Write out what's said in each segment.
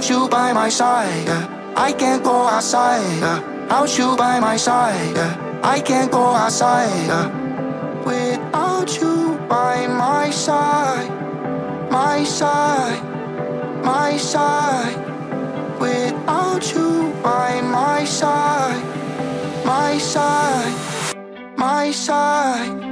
Without you by my side. I can't go outside. Without you by my side. I can't go outside. Without you by my side, my side, my side. Without you by my side, my side, my side.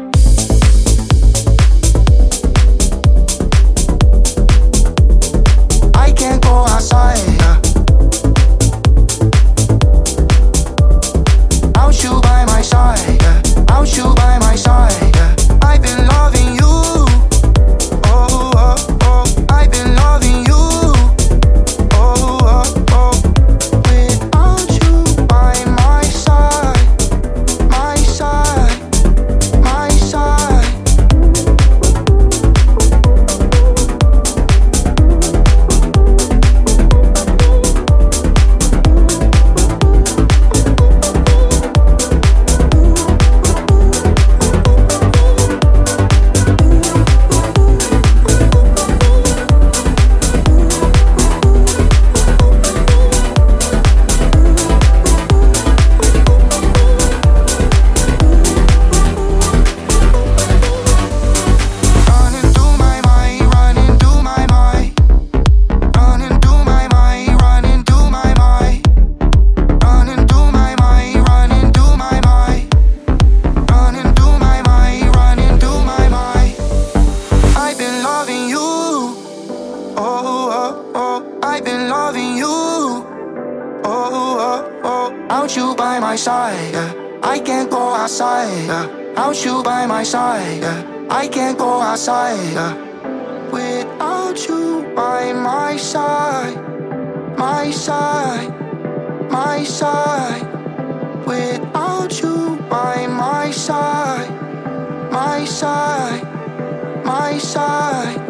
I've been loving you. Oh, oh, oh. Without you by my side, yeah. I can't go outside, yeah. Without you by my side, yeah. I can't go outside, yeah. Without you by my side, my side, my side. Without you by my side, my side, my side.